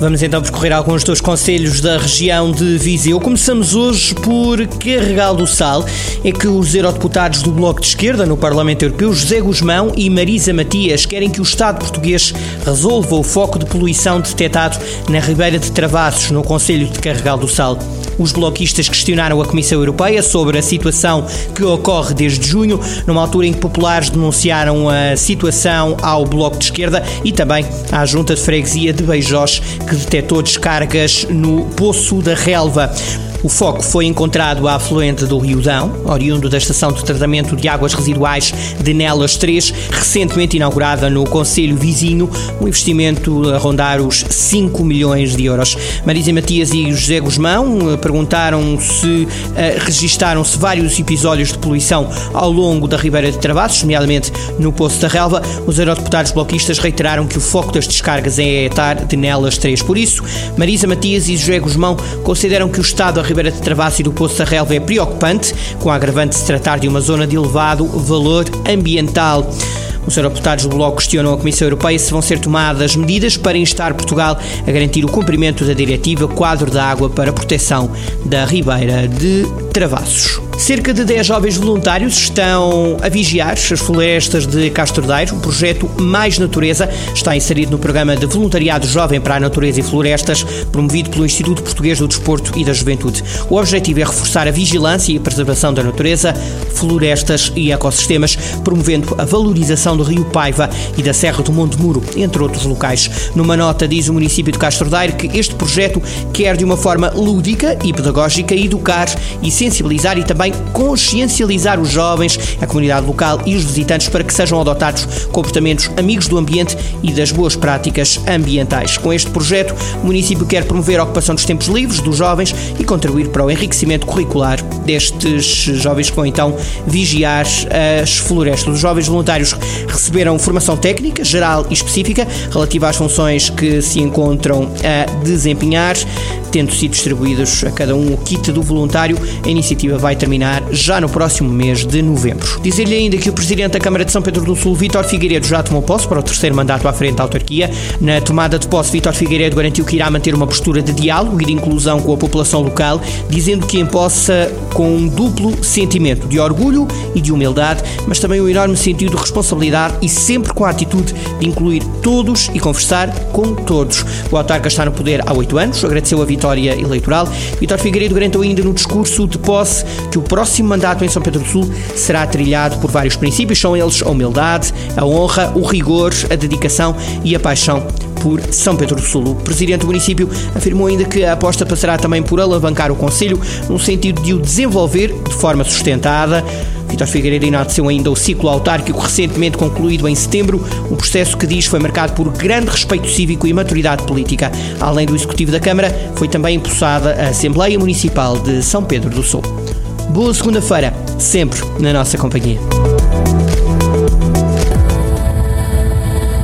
Vamos então percorrer alguns dos conselhos da região de Viseu. Começamos hoje por Carregal do Sal. É que os eurodeputados do Bloco de Esquerda no Parlamento Europeu, José Guzmão e Marisa Matias, querem que o Estado português resolva o foco de poluição detectado na Ribeira de Travassos, no Conselho de Carregal do Sal. Os bloquistas questionaram a Comissão Europeia sobre a situação que ocorre desde junho, numa altura em que populares denunciaram a situação ao Bloco de Esquerda e também à Junta de Freguesia de Beijós, que detectou descargas no Poço da Relva. O foco foi encontrado à afluente do Rio Dão, oriundo da estação de tratamento de águas residuais de Nelas 3, recentemente inaugurada no Conselho Vizinho, um investimento a rondar os 5 milhões de euros. Marisa Matias e José Guzmão eh, perguntaram se uh, registaram-se vários episódios de poluição ao longo da Ribeira de Travassos, nomeadamente no Poço da Relva. Os eurodeputados bloquistas reiteraram que o foco das descargas é a de Nelas 3. Por isso, Marisa Matias e José Guzmão consideram que o Estado Ribeira de Travasso e do Poço da Relva é preocupante, com a agravante de se tratar de uma zona de elevado valor ambiental. Os eurodeputados do Bloco questionam a Comissão Europeia se vão ser tomadas medidas para instar Portugal a garantir o cumprimento da Diretiva Quadro da Água para a Proteção da Ribeira de Travassos. Cerca de 10 jovens voluntários estão a vigiar as florestas de Castro Daire. O projeto Mais Natureza está inserido no programa de voluntariado jovem para a natureza e florestas, promovido pelo Instituto Português do Desporto e da Juventude. O objetivo é reforçar a vigilância e a preservação da natureza, florestas e ecossistemas, promovendo a valorização do Rio Paiva e da Serra do Monte Muro, entre outros locais. Numa nota diz o município de Castro Daire que este projeto quer de uma forma lúdica e pedagógica educar e sensibilizar e também também consciencializar os jovens, a comunidade local e os visitantes para que sejam adotados comportamentos amigos do ambiente e das boas práticas ambientais. Com este projeto, o município quer promover a ocupação dos tempos livres dos jovens e contribuir para o enriquecimento curricular destes jovens que vão então vigiar as florestas. Os jovens voluntários receberam formação técnica, geral e específica, relativa às funções que se encontram a desempenhar, tendo sido distribuídos a cada um o kit do voluntário. A iniciativa vai terminar já no próximo mês de novembro. Dizer-lhe ainda que o Presidente da Câmara de São Pedro do Sul, Vítor Figueiredo, já tomou posse para o terceiro mandato à frente da autarquia. Na tomada de posse, Vítor Figueiredo garantiu que irá manter uma postura de diálogo e de inclusão com a população local, dizendo que empossa com um duplo sentimento de orgulho e de humildade, mas também um enorme sentido de responsabilidade e sempre com a atitude de incluir todos e conversar com todos. O autarca está no poder há oito anos, agradeceu a vitória eleitoral. Vítor Figueiredo garantiu ainda no discurso de posse que o próximo mandato em São Pedro do Sul será trilhado por vários princípios, são eles a humildade, a honra, o rigor, a dedicação e a paixão por São Pedro do Sul. O presidente do município afirmou ainda que a aposta passará também por alavancar o Conselho no sentido de o desenvolver de forma sustentada. Vitor Figueiredo enalteceu ainda o ciclo autárquico recentemente concluído em setembro, um processo que diz foi marcado por grande respeito cívico e maturidade política. Além do Executivo da Câmara, foi também impulsada a Assembleia Municipal de São Pedro do Sul. Boa segunda-feira, sempre na nossa companhia.